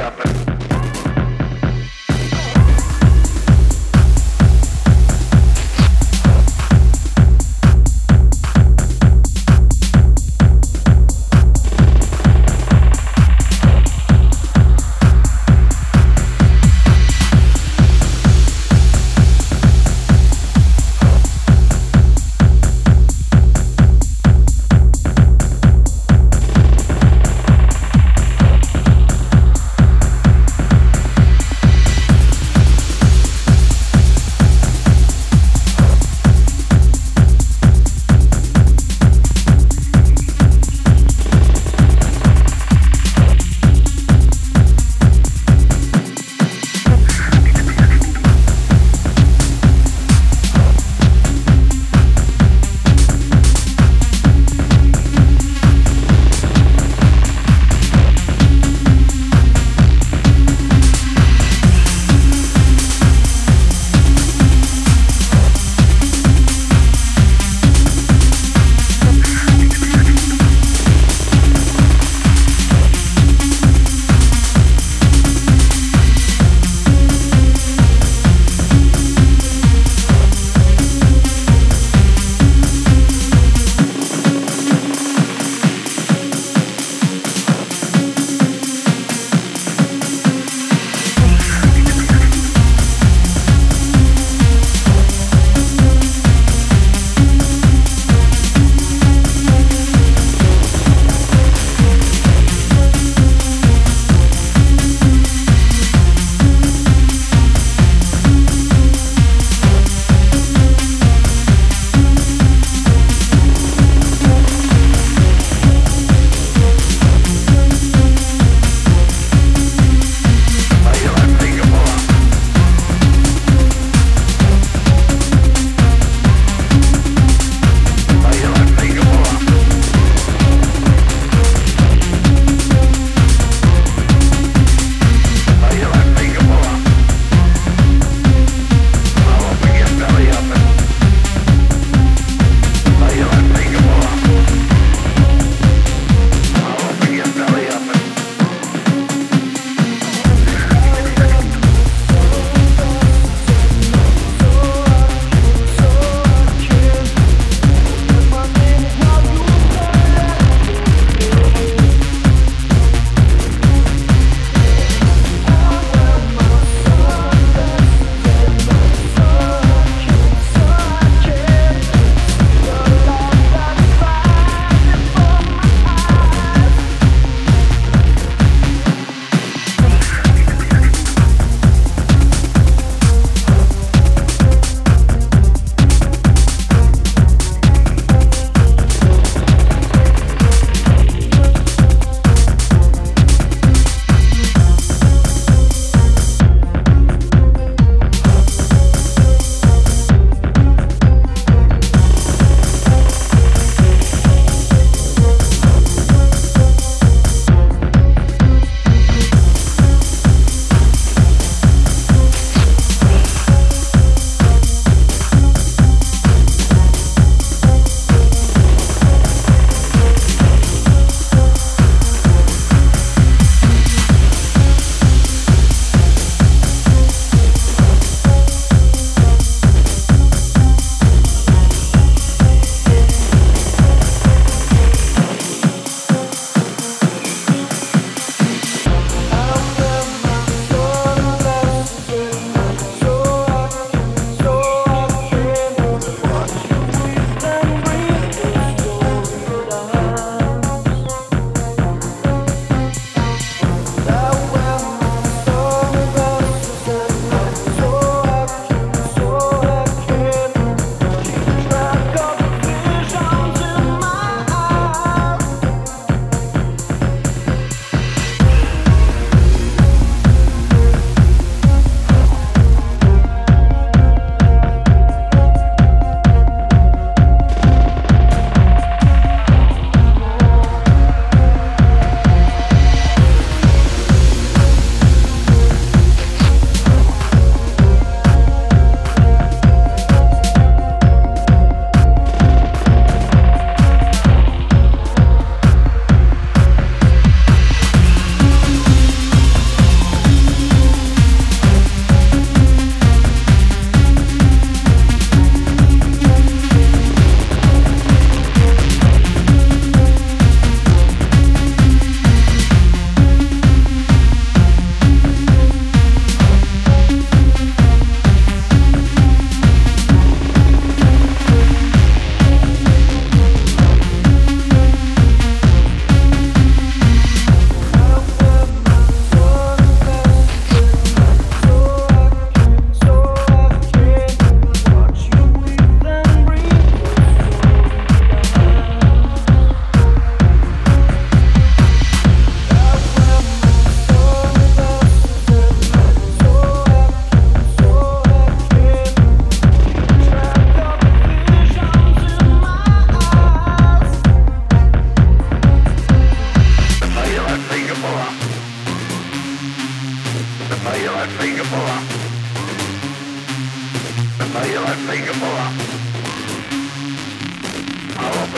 up.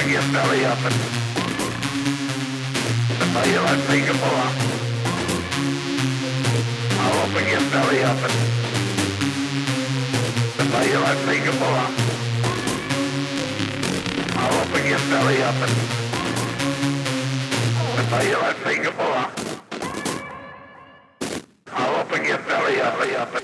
Open your belly up and finger pull up. I'll open your belly up and finger pull up. I'll open your belly up and finger pull up. I'll open your belly up, up.